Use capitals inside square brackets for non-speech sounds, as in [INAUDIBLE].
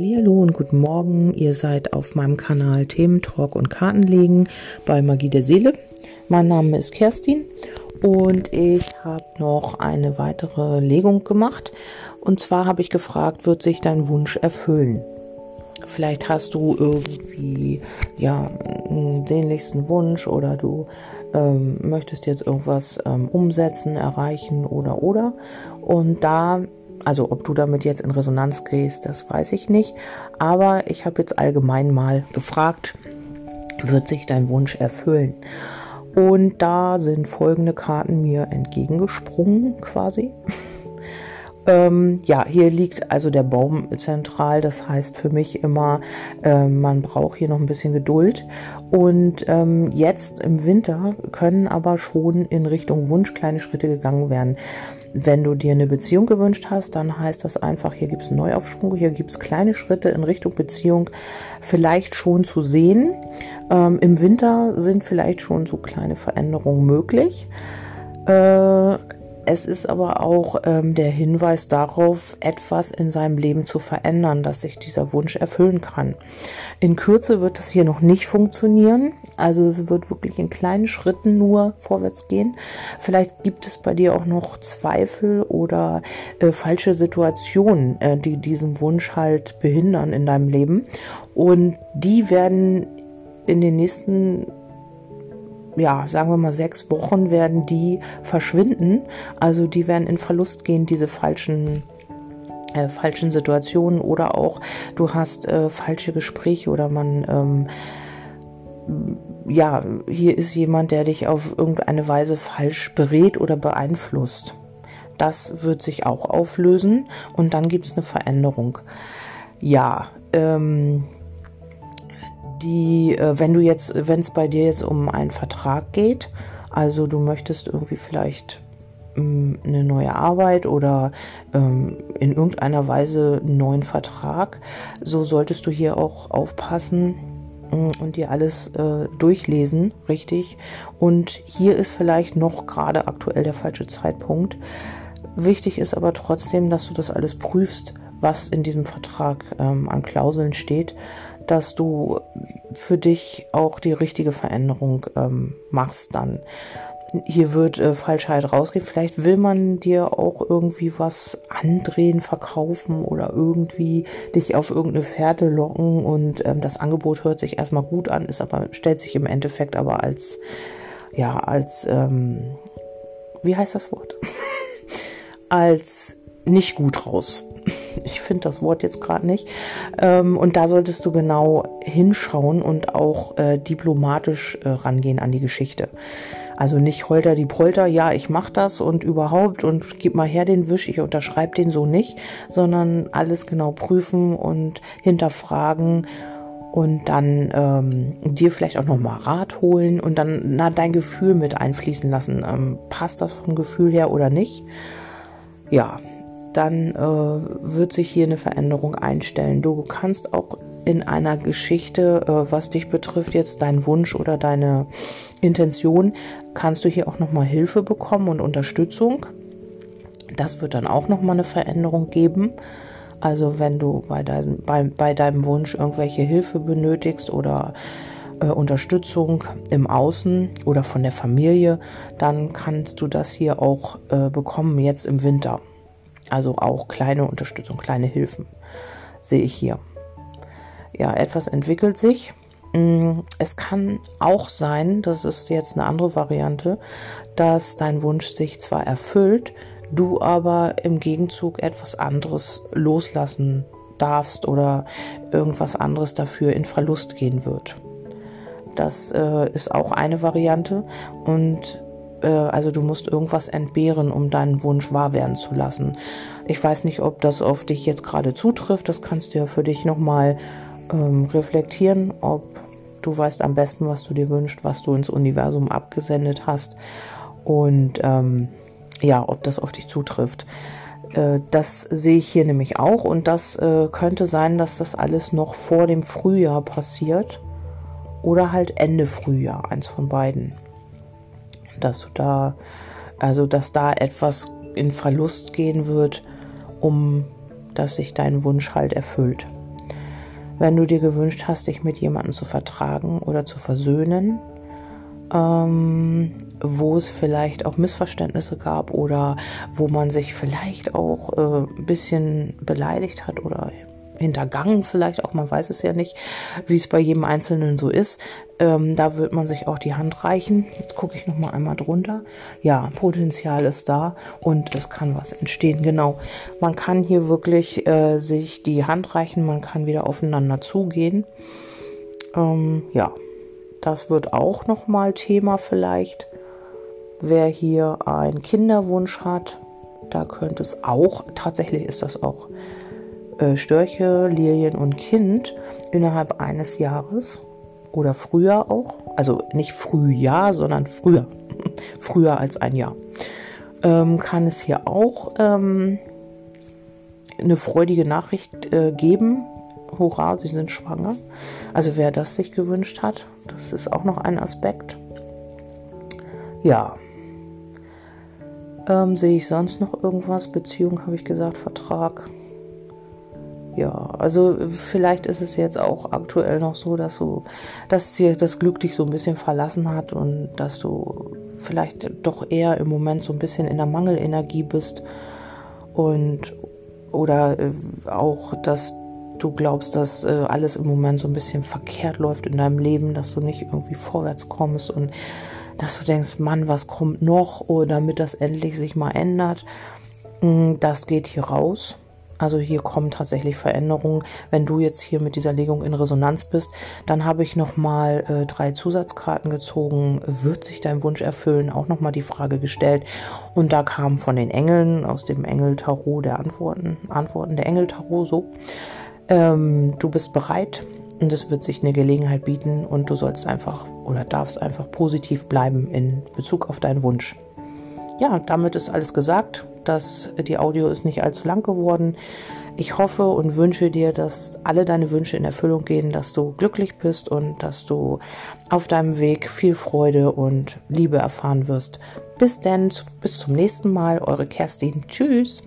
Hallo und guten Morgen. Ihr seid auf meinem Kanal Themen Talk und Kartenlegen bei Magie der Seele. Mein Name ist Kerstin und ich habe noch eine weitere Legung gemacht. Und zwar habe ich gefragt, wird sich dein Wunsch erfüllen? Vielleicht hast du irgendwie ja einen sehnlichsten Wunsch oder du ähm, möchtest jetzt irgendwas ähm, umsetzen, erreichen oder oder. Und da also ob du damit jetzt in Resonanz gehst, das weiß ich nicht. Aber ich habe jetzt allgemein mal gefragt, wird sich dein Wunsch erfüllen? Und da sind folgende Karten mir entgegengesprungen quasi. [LAUGHS] ähm, ja, hier liegt also der Baum zentral. Das heißt für mich immer, äh, man braucht hier noch ein bisschen Geduld. Und ähm, jetzt im Winter können aber schon in Richtung Wunsch kleine Schritte gegangen werden. Wenn du dir eine Beziehung gewünscht hast, dann heißt das einfach, hier gibt es einen Neuaufschwung, hier gibt es kleine Schritte in Richtung Beziehung vielleicht schon zu sehen. Ähm, Im Winter sind vielleicht schon so kleine Veränderungen möglich. Äh, es ist aber auch ähm, der Hinweis darauf, etwas in seinem Leben zu verändern, dass sich dieser Wunsch erfüllen kann. In Kürze wird das hier noch nicht funktionieren. Also es wird wirklich in kleinen Schritten nur vorwärts gehen. Vielleicht gibt es bei dir auch noch Zweifel oder äh, falsche Situationen, äh, die diesen Wunsch halt behindern in deinem Leben. Und die werden in den nächsten ja, sagen wir mal sechs Wochen werden die verschwinden. Also die werden in Verlust gehen, diese falschen äh, falschen Situationen oder auch du hast äh, falsche Gespräche oder man ähm, ja, hier ist jemand, der dich auf irgendeine Weise falsch berät oder beeinflusst. Das wird sich auch auflösen und dann gibt es eine Veränderung. Ja, ähm, die, äh, wenn du jetzt, wenn es bei dir jetzt um einen Vertrag geht, also du möchtest irgendwie vielleicht ähm, eine neue Arbeit oder ähm, in irgendeiner Weise einen neuen Vertrag, so solltest du hier auch aufpassen äh, und dir alles äh, durchlesen, richtig. Und hier ist vielleicht noch gerade aktuell der falsche Zeitpunkt. Wichtig ist aber trotzdem, dass du das alles prüfst, was in diesem Vertrag ähm, an Klauseln steht dass du für dich auch die richtige Veränderung ähm, machst dann. Hier wird äh, Falschheit rausgehen. Vielleicht will man dir auch irgendwie was andrehen, verkaufen oder irgendwie dich auf irgendeine Fährte locken und ähm, das Angebot hört sich erstmal gut an, ist aber stellt sich im Endeffekt aber als ja als ähm, wie heißt das Wort [LAUGHS] als nicht gut raus ich finde das Wort jetzt gerade nicht. Ähm, und da solltest du genau hinschauen und auch äh, diplomatisch äh, rangehen an die Geschichte. Also nicht holter die Polter, ja, ich mach das und überhaupt und gib mal her den Wisch, ich unterschreibe den so nicht, sondern alles genau prüfen und hinterfragen und dann ähm, dir vielleicht auch nochmal Rat holen und dann na, dein Gefühl mit einfließen lassen. Ähm, passt das vom Gefühl her oder nicht? Ja, dann äh, wird sich hier eine Veränderung einstellen. Du kannst auch in einer Geschichte, äh, was dich betrifft, jetzt dein Wunsch oder deine Intention, kannst du hier auch nochmal Hilfe bekommen und Unterstützung. Das wird dann auch nochmal eine Veränderung geben. Also wenn du bei, dein, bei, bei deinem Wunsch irgendwelche Hilfe benötigst oder äh, Unterstützung im Außen oder von der Familie, dann kannst du das hier auch äh, bekommen jetzt im Winter. Also auch kleine Unterstützung, kleine Hilfen sehe ich hier. Ja, etwas entwickelt sich. Mm, es kann auch sein, das ist jetzt eine andere Variante, dass dein Wunsch sich zwar erfüllt, du aber im Gegenzug etwas anderes loslassen darfst oder irgendwas anderes dafür in Verlust gehen wird. Das äh, ist auch eine Variante und äh, also du musst irgendwas entbehren, um deinen Wunsch wahr werden zu lassen. Ich weiß nicht, ob das auf dich jetzt gerade zutrifft. Das kannst du ja für dich nochmal ähm, reflektieren, ob du weißt am besten, was du dir wünschst, was du ins Universum abgesendet hast und ähm, ja, ob das auf dich zutrifft. Äh, das sehe ich hier nämlich auch und das äh, könnte sein, dass das alles noch vor dem Frühjahr passiert oder halt Ende Frühjahr, eins von beiden dass du da, also dass da etwas in Verlust gehen wird, um dass sich dein Wunsch halt erfüllt. wenn du dir gewünscht hast, dich mit jemandem zu vertragen oder zu versöhnen, ähm, wo es vielleicht auch Missverständnisse gab oder wo man sich vielleicht auch äh, ein bisschen beleidigt hat oder hintergangen vielleicht auch, man weiß es ja nicht, wie es bei jedem Einzelnen so ist. Ähm, da wird man sich auch die Hand reichen. Jetzt gucke ich noch mal einmal drunter. Ja, Potenzial ist da und es kann was entstehen. Genau, man kann hier wirklich äh, sich die Hand reichen, man kann wieder aufeinander zugehen. Ähm, ja, das wird auch noch mal Thema vielleicht. Wer hier einen Kinderwunsch hat, da könnte es auch, tatsächlich ist das auch äh, Störche, Lilien und Kind innerhalb eines Jahres oder früher auch, also nicht Frühjahr, sondern früher, [LAUGHS] früher als ein Jahr, ähm, kann es hier auch ähm, eine freudige Nachricht äh, geben. Hurra, sie sind schwanger. Also wer das sich gewünscht hat, das ist auch noch ein Aspekt. Ja. Ähm, sehe ich sonst noch irgendwas? Beziehung habe ich gesagt, Vertrag ja, also vielleicht ist es jetzt auch aktuell noch so, dass du, dass dir das Glück dich so ein bisschen verlassen hat und dass du vielleicht doch eher im Moment so ein bisschen in der Mangelenergie bist und oder äh, auch, dass du glaubst, dass äh, alles im Moment so ein bisschen verkehrt läuft in deinem Leben, dass du nicht irgendwie vorwärts kommst und dass du denkst, Mann, was kommt noch, oder damit das endlich sich mal ändert. Hm, das geht hier raus also hier kommen tatsächlich Veränderungen. Wenn du jetzt hier mit dieser Legung in Resonanz bist, dann habe ich nochmal äh, drei Zusatzkarten gezogen. Wird sich dein Wunsch erfüllen? Auch nochmal die Frage gestellt. Und da kam von den Engeln aus dem Engel-Tarot der Antworten, Antworten der Engel-Tarot so. Ähm, du bist bereit und es wird sich eine Gelegenheit bieten und du sollst einfach oder darfst einfach positiv bleiben in Bezug auf deinen Wunsch. Ja, damit ist alles gesagt dass die Audio ist nicht allzu lang geworden. Ich hoffe und wünsche dir, dass alle deine Wünsche in Erfüllung gehen, dass du glücklich bist und dass du auf deinem Weg viel Freude und Liebe erfahren wirst. Bis denn, bis zum nächsten Mal, eure Kerstin. Tschüss.